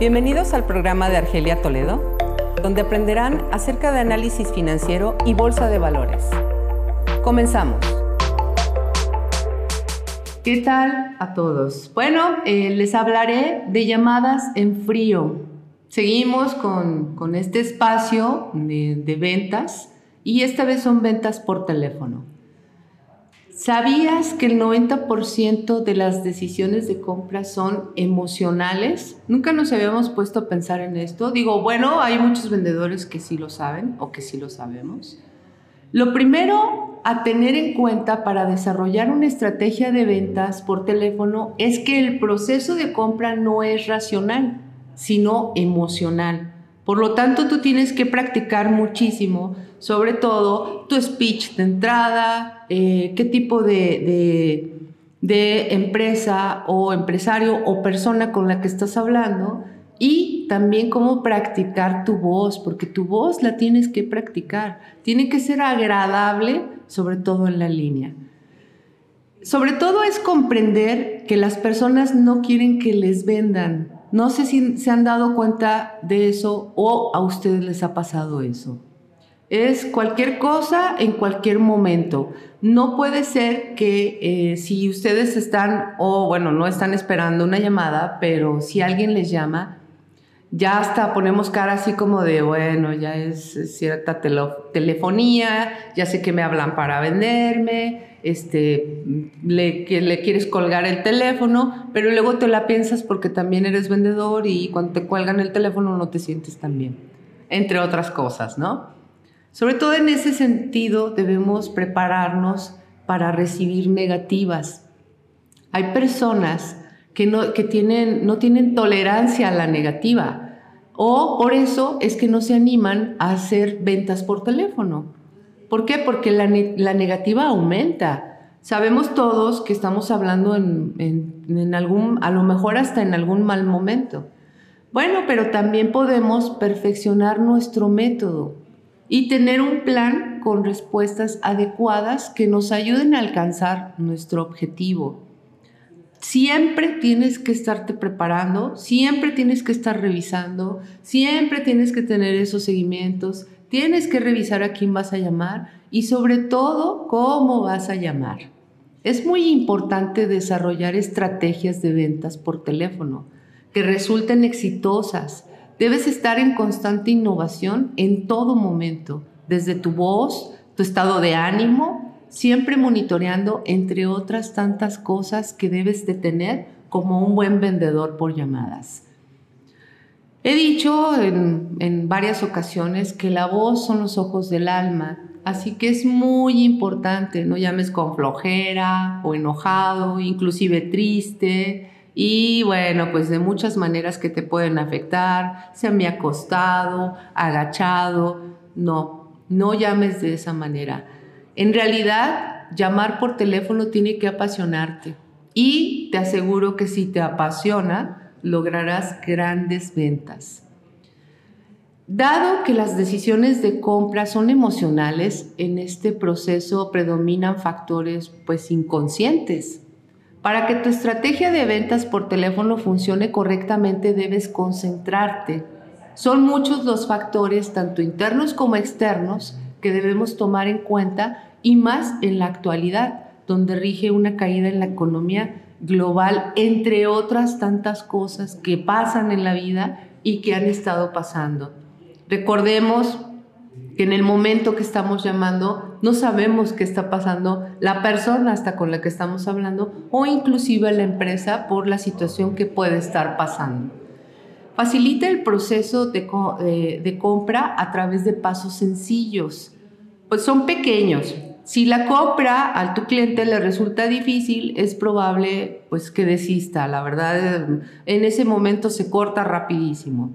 Bienvenidos al programa de Argelia Toledo, donde aprenderán acerca de análisis financiero y bolsa de valores. Comenzamos. ¿Qué tal a todos? Bueno, eh, les hablaré de llamadas en frío. Seguimos con, este espacio de ventas y esta vez son ventas por teléfono. ¿Sabías que el 90% de las decisiones de compra son emocionales? Nunca nos habíamos puesto a pensar en esto. Digo, bueno, hay muchos vendedores que sí lo saben o que sí lo sabemos. Lo primero a tener en cuenta para desarrollar una estrategia de ventas por teléfono es que el proceso de compra no es racional, sino emocional. Por lo tanto, tú tienes que practicar muchísimo sobre todo tu speech de entrada, eh, qué tipo de, de, empresa o empresario o persona con la que estás hablando y también cómo practicar tu voz, porque tu voz la tienes que practicar. Tiene que ser agradable, sobre todo en la línea. Sobre todo es comprender que las personas no quieren que les vendan. No sé si se han dado cuenta de eso o a ustedes les ha pasado eso. Es cualquier cosa en cualquier momento. No puede ser que eh, si ustedes están, o bueno, no están esperando una llamada, pero si alguien les llama, ya hasta ponemos cara así como de, bueno, ya es cierta telefonía, ya sé que me hablan para venderme, este, le, le quieres colgar el teléfono, pero luego te la piensas porque también eres vendedor y cuando te cuelgan el teléfono no te sientes tan bien, entre otras cosas, ¿no? Sobre todo en ese sentido debemos prepararnos para recibir negativas. Hay personas que no, que tienen, no tienen tolerancia a la negativa o por eso es que no se animan a hacer ventas por teléfono. ¿Por qué? Porque la, negativa aumenta. Sabemos todos que estamos hablando en, algún, a lo mejor hasta en algún mal momento. Bueno, pero también podemos perfeccionar nuestro método y tener un plan con respuestas adecuadas que nos ayuden a alcanzar nuestro objetivo. Siempre tienes que estarte preparando, siempre tienes que estar revisando, siempre tienes que tener esos seguimientos, tienes que revisar a quién vas a llamar y sobre todo cómo vas a llamar. Es muy importante desarrollar estrategias de ventas por teléfono que resulten exitosas, Debes estar en constante innovación en todo momento, desde tu voz, tu estado de ánimo, siempre monitoreando, entre otras tantas cosas que debes de tener como un buen vendedor por llamadas. He dicho en, en, varias ocasiones que la voz son los ojos del alma, así que es muy importante, no llames con flojera o enojado, inclusive triste, y bueno, pues de muchas maneras que te pueden afectar, se me acostado, agachado, no, no llames de esa manera. En realidad, llamar por teléfono tiene que apasionarte y te aseguro que si te apasiona, lograrás grandes ventas. Dado que las decisiones de compra son emocionales, en este proceso predominan factores pues inconscientes para que tu estrategia de ventas por teléfono funcione correctamente debes concentrarte. Son muchos los factores, tanto internos como externos, que debemos tomar en cuenta y más en la actualidad, donde rige una caída en la economía global, entre otras tantas cosas que pasan en la vida y que han estado pasando. Recordemos que en el momento que estamos llamando no sabemos qué está pasando la persona hasta con la que estamos hablando o inclusive la empresa por la situación que puede estar pasando. Facilita el proceso de, eh, de compra a través de pasos sencillos, pues son pequeños. Si la compra al tu cliente le resulta difícil, es probable pues que desista. La verdad, en ese momento se corta rapidísimo.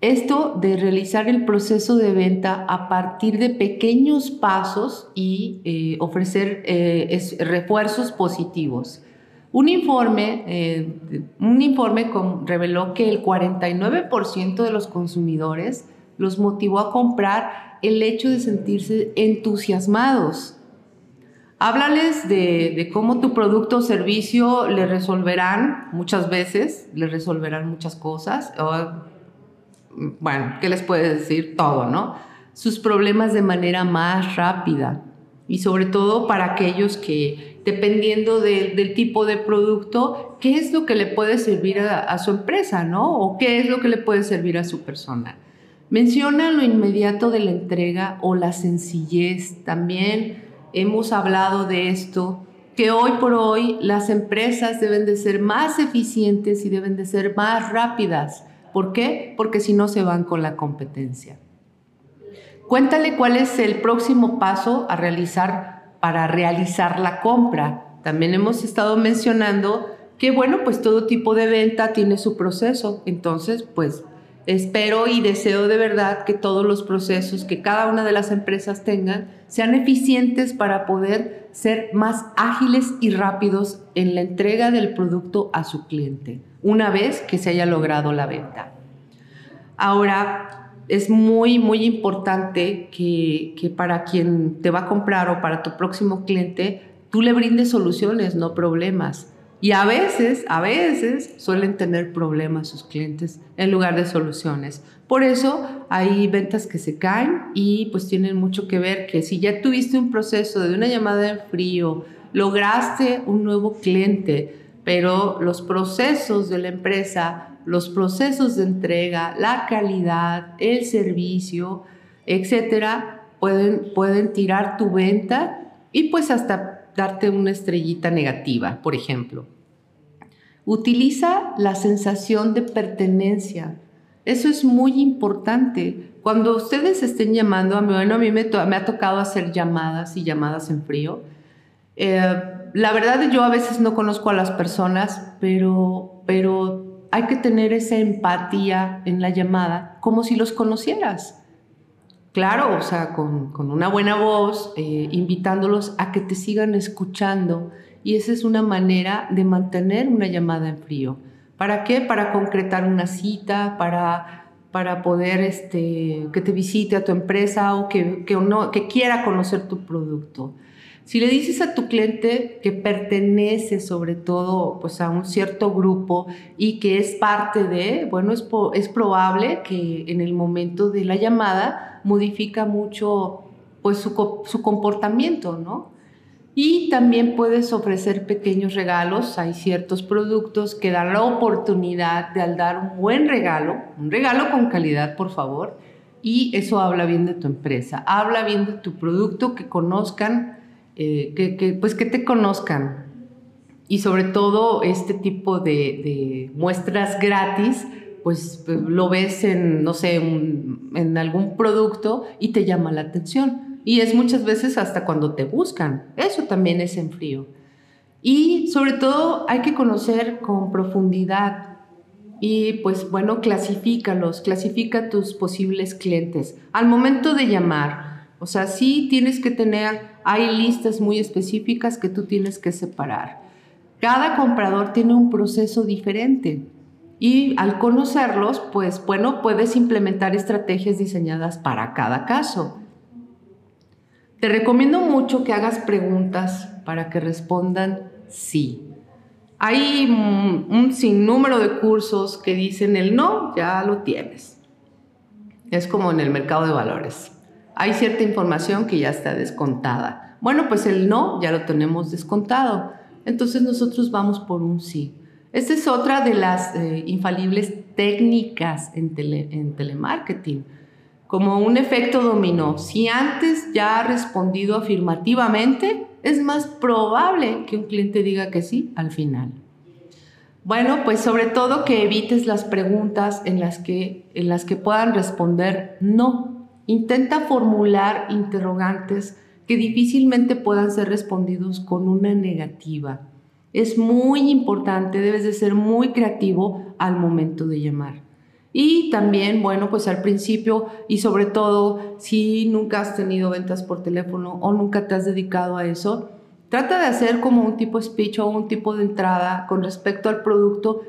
Esto de realizar el proceso de venta a partir de pequeños pasos y eh, ofrecer eh, refuerzos positivos. Un informe, eh, un informe reveló que el 49% de los consumidores los motivó a comprar el hecho de sentirse entusiasmados. Háblales de, cómo tu producto o servicio le resolverán muchas veces, le resolverán muchas cosas. bueno, ¿qué les puedes decir? Todo, ¿no? Sus problemas de manera más rápida. Y sobre todo para aquellos que, dependiendo del tipo de producto, ¿qué es lo que le puede servir a, a su empresa, ¿no? O qué es lo que le puede servir a su persona. Menciona lo inmediato de la entrega o la sencillez. También hemos hablado de esto, que hoy por hoy las empresas deben de ser más eficientes y deben de ser más rápidas. ¿Por qué? Porque si no se van con la competencia. Cuéntale cuál es el próximo paso a realizar para realizar la compra. También hemos estado mencionando que, bueno, pues todo tipo de venta tiene su proceso. Entonces, pues Espero y deseo de verdad que todos los procesos que cada una de las empresas tengan sean eficientes para poder ser más ágiles y rápidos en la entrega del producto a su cliente, una vez que se haya logrado la venta. Ahora, es muy, muy importante que, que para quien te va a comprar o para tu próximo cliente, tú le brindes soluciones, no problemas. Y a veces, a veces suelen tener problemas sus clientes en lugar de soluciones. Por eso hay ventas que se caen y pues tienen mucho que ver que si ya tuviste un proceso de una llamada en frío, lograste un nuevo cliente, pero los procesos de la empresa, los procesos de entrega, la calidad, el servicio, etcétera, pueden, pueden tirar tu venta y pues hasta darte una estrellita negativa, por ejemplo. Utiliza la sensación de pertenencia. Eso es muy importante. Cuando ustedes estén llamando, a mí, bueno, a mí me, ha tocado hacer llamadas y llamadas en frío. Eh, la verdad yo a veces no conozco a las personas, pero, pero hay que tener esa empatía en la llamada como si los conocieras. Claro, o sea, con, una buena voz, eh, invitándolos a que te sigan escuchando. Y esa es una manera de mantener una llamada en frío. ¿Para qué? Para concretar una cita, para, para poder este, que te visite a tu empresa o que, que, que quiera conocer tu producto. Si le dices a tu cliente que pertenece sobre todo pues, a un cierto grupo y que es parte de, bueno, es, es probable que en el momento de la llamada modifica mucho pues, su, su comportamiento, ¿no? Y también puedes ofrecer pequeños regalos. Hay ciertos productos que dan la oportunidad de al dar un buen regalo, un regalo con calidad, por favor, y eso habla bien de tu empresa, habla bien de tu producto, que conozcan eh, que, pues que te conozcan. Y sobre todo este tipo de, muestras gratis, pues, pues lo ves en, no sé, en algún producto y te llama la atención. Y es muchas veces hasta cuando te buscan. Eso también es en frío. Y sobre todo hay que conocer con profundidad y pues bueno, clasifícalos, clasifica tus posibles clientes. Al momento de llamar, o sea, sí tienes que tener hay listas muy específicas que tú tienes que separar. Cada comprador tiene un proceso diferente y al conocerlos, pues bueno, puedes implementar estrategias diseñadas para cada caso. Te recomiendo mucho que hagas preguntas para que respondan sí. Hay un sinnúmero de cursos que dicen el no, ya lo tienes. Es como en el mercado de valores hay cierta información que ya está descontada. Bueno, pues el no ya lo tenemos descontado. Entonces nosotros vamos por un sí. Esta es otra de las eh, infalibles técnicas en, en telemarketing, como un efecto dominó. Si antes ya ha respondido afirmativamente, es más probable que un cliente diga que sí al final. Bueno, pues sobre todo que evites las preguntas en las que, en las que puedan responder no Intenta formular interrogantes que difícilmente puedan ser respondidos con una negativa. Es muy importante, debes de ser muy creativo al momento de llamar. Y también, bueno, pues al principio y sobre todo si nunca has tenido ventas por teléfono o nunca te has dedicado a eso, trata de hacer como un tipo speech o un tipo de entrada con respecto al producto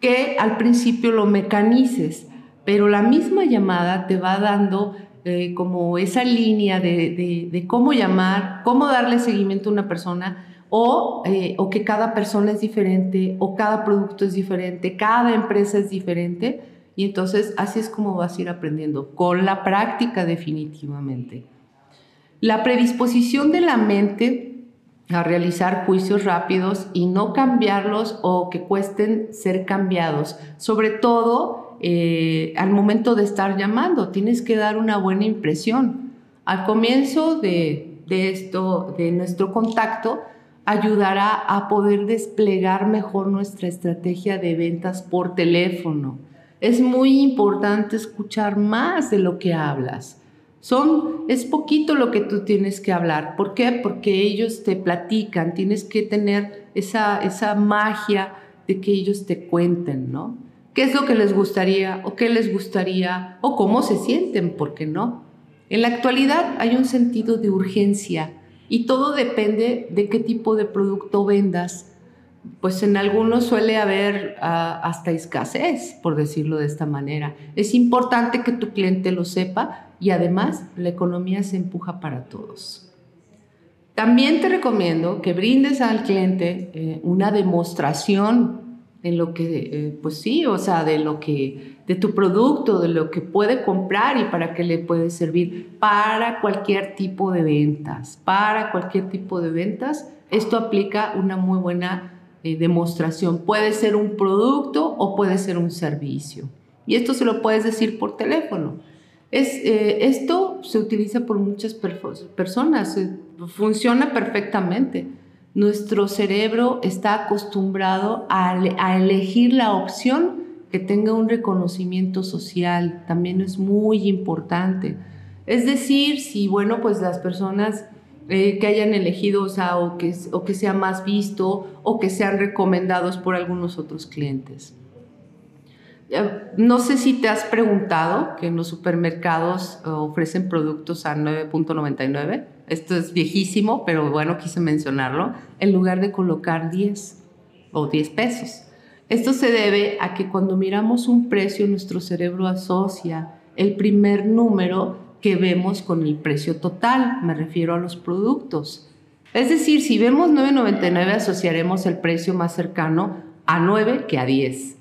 que al principio lo mecanices, pero la misma llamada te va dando eh, como esa línea de, cómo llamar, cómo darle seguimiento a una persona, o, eh, o que cada persona es diferente, o cada producto es diferente, cada empresa es diferente, y entonces así es como vas a ir aprendiendo, con la práctica definitivamente. La predisposición de la mente a realizar juicios rápidos y no cambiarlos o que cuesten ser cambiados, sobre todo eh, al momento de estar llamando. Tienes que dar una buena impresión. Al comienzo de, de esto, de nuestro contacto, ayudará a poder desplegar mejor nuestra estrategia de ventas por teléfono. Es muy importante escuchar más de lo que hablas. Son, es poquito lo que tú tienes que hablar. ¿Por qué? Porque ellos te platican, tienes que tener esa, esa magia de que ellos te cuenten, ¿no? Qué es lo que les gustaría o qué les gustaría o cómo se sienten, ¿por qué no? En la actualidad hay un sentido de urgencia y todo depende de qué tipo de producto vendas. Pues en algunos suele haber ah, hasta escasez, por decirlo de esta manera. Es importante que tu cliente lo sepa y además la economía se empuja para todos. También te recomiendo que brindes al cliente eh, una demostración en lo que, eh, pues sí, o sea, de lo que, de tu producto, de lo que puede comprar y para qué le puede servir para cualquier tipo de ventas, para cualquier tipo de ventas. Esto aplica una muy buena eh, demostración. Puede ser un producto o puede ser un servicio. Y esto se lo puedes decir por teléfono. Es, eh, esto se utiliza por muchas personas, funciona perfectamente nuestro cerebro está acostumbrado a, elegir la opción que tenga un reconocimiento social. También es muy importante. Es decir, si, bueno, pues las personas eh, que hayan elegido, o, sea, o, que, o que sea más visto o que sean recomendados por algunos otros clientes. No sé si te has preguntado que en los supermercados eh, ofrecen productos a 9.99 esto es viejísimo, pero bueno, quise mencionarlo, en lugar de colocar 10 o 10 pesos. Esto se debe a que cuando miramos un precio, nuestro cerebro asocia el primer número que vemos con el precio total, me refiero a los productos. Es decir, si vemos 9.99 asociaremos el precio más cercano a 9 que a 10.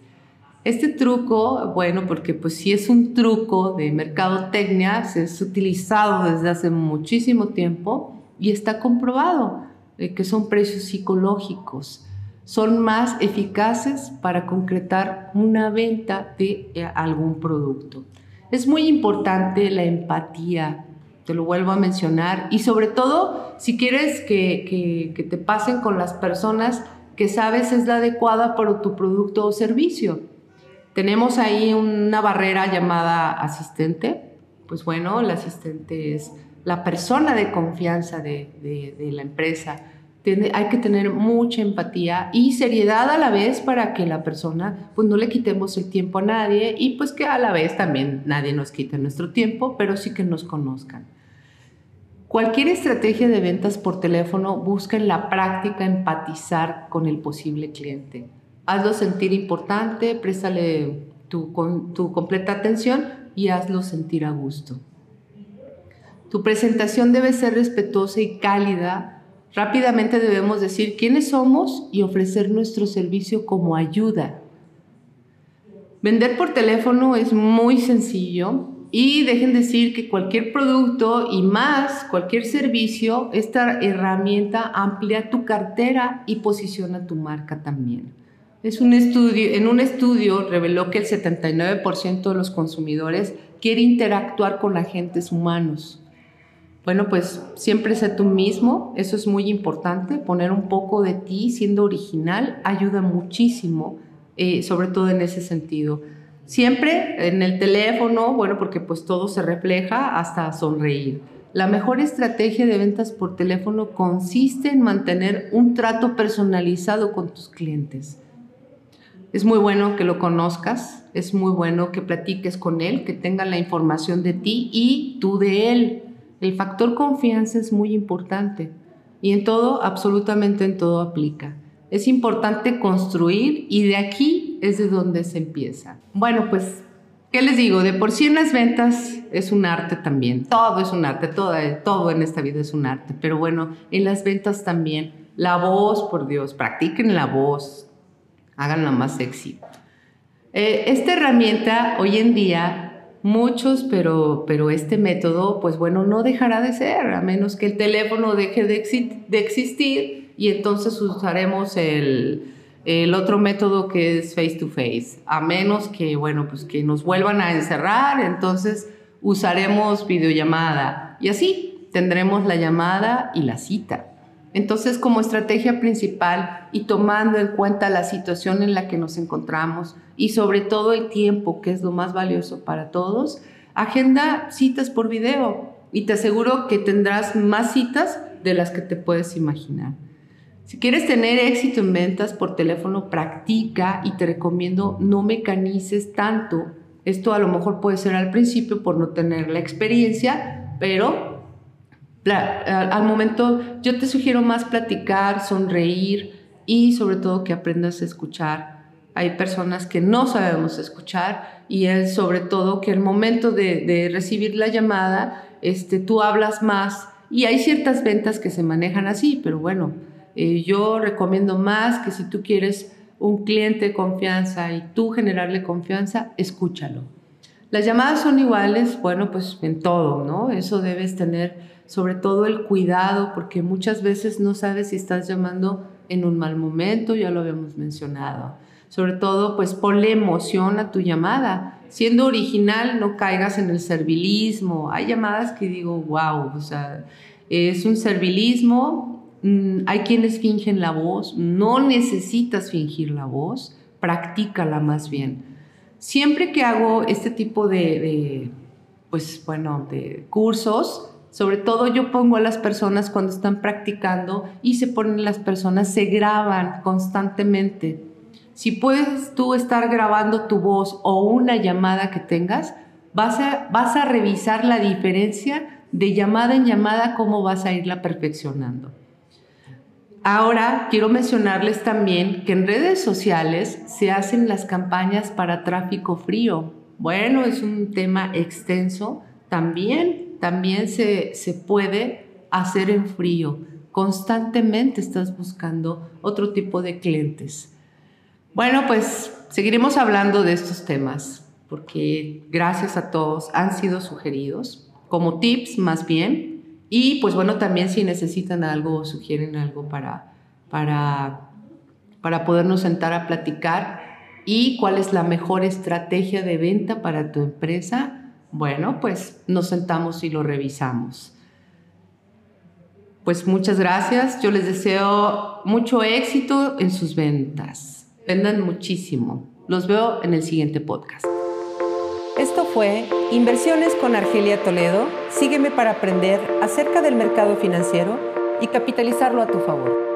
Este truco, bueno, porque pues sí es un truco de mercadotecnia, se es utilizado desde hace muchísimo tiempo y está comprobado que son precios psicológicos. Son más eficaces para concretar una venta de eh, algún producto. Es muy importante la empatía, te lo vuelvo a mencionar, y sobre todo si quieres que, que te pasen con las personas que sabes es la adecuada para tu producto o servicio tenemos ahí una barrera llamada asistente. Pues bueno, el asistente es la persona de confianza de, la empresa. hay que tener mucha empatía y seriedad a la vez para que la persona, pues no le quitemos el tiempo a nadie y pues que a la vez también nadie nos quite nuestro tiempo, pero sí que nos conozcan. Cualquier estrategia de ventas por teléfono busca en la práctica empatizar con el posible cliente hazlo sentir importante, préstale tu, completa atención y hazlo sentir a gusto. Tu presentación debe ser respetuosa y cálida. Rápidamente debemos decir quiénes somos y ofrecer nuestro servicio como ayuda. Vender por teléfono es muy sencillo y dejen decir que cualquier producto y más cualquier servicio, esta herramienta amplía tu cartera y posiciona tu marca también. Es un estudio, en un estudio reveló que el 79% de los consumidores quiere interactuar con agentes humanos. Bueno, pues siempre sé tú mismo, eso es muy importante, poner un poco de ti siendo original ayuda muchísimo, eh, sobre todo en ese sentido. Siempre en el teléfono, bueno, porque pues todo se refleja hasta sonreír. La mejor estrategia de ventas por teléfono consiste en mantener un trato personalizado con tus clientes es muy bueno que lo conozcas, es muy bueno que platiques con él, que tenga la información de ti y tú de él. El factor confianza es muy importante y en todo, absolutamente en todo aplica. Es importante construir y de aquí es de donde se empieza. Bueno, pues ¿Qué les digo? De por sí en las ventas es un arte también. Todo es un arte, todo, todo en esta vida es un arte. Pero bueno, en las ventas también. La voz, por Dios, practiquen la voz, háganla más sexy. Eh, esta herramienta hoy en día, muchos, pero, pero este método, pues bueno, no dejará de ser, a menos que el teléfono deje de, de existir y entonces usaremos el, el otro método que es face to face, a menos que, bueno, pues que nos vuelvan a encerrar, entonces usaremos videollamada y así tendremos la llamada y la cita. Entonces, como estrategia principal y tomando en cuenta la situación en la que nos encontramos y sobre todo el tiempo, que es lo más valioso para todos, agenda citas por video y te aseguro que tendrás más citas de las que te puedes imaginar. Si quieres tener éxito en ventas por teléfono, practica y te recomiendo no mecanices tanto. Esto a lo mejor puede ser al principio por no tener la experiencia, pero al momento yo te sugiero más platicar, sonreír y sobre todo que aprendas a escuchar. Hay personas que no sabemos escuchar y sobre todo que al momento de, recibir la llamada, este, tú hablas más y hay ciertas ventas que se manejan así, pero bueno, eh, yo recomiendo más que si tú quieres un cliente de confianza y tú generarle confianza, escúchalo. Las llamadas son iguales, bueno, pues en todo, ¿no? Eso debes tener sobre todo el cuidado, porque muchas veces no sabes si estás llamando en un mal momento, ya lo habíamos mencionado. Sobre todo, pues ponle emoción a tu llamada. Siendo original, no caigas en el servilismo. Hay llamadas que digo, wow, o sea, es un servilismo Mm, hay quienes fingen la voz, no necesitas fingir la voz, practícala más bien. Siempre que hago este tipo de, pues bueno, de cursos, sobre todo yo pongo a las personas cuando están practicando y se ponen las personas, se graban constantemente. Si puedes tú estar grabando tu voz o una llamada que tengas, vas a, vas a revisar la diferencia de llamada en llamada, cómo vas a irla perfeccionando. Ahora quiero mencionarles también que en redes sociales se hacen las campañas para tráfico frío. Bueno, es un tema extenso. También, también se, se puede hacer en frío. Constantemente estás buscando otro tipo de clientes. Bueno, pues seguiremos hablando de estos temas porque gracias a todos han sido sugeridos como tips más bien y pues bueno, también si necesitan algo o sugieren algo para, para, para podernos sentar a platicar y cuál es la mejor estrategia de venta para tu empresa, bueno, pues nos sentamos y lo revisamos. Pues muchas gracias. Yo les deseo mucho éxito en sus ventas. Vendan muchísimo. Los veo en el siguiente podcast. Esto fue Inversiones con Argelia Toledo. Sígueme para aprender acerca del mercado financiero y capitalizarlo a tu favor.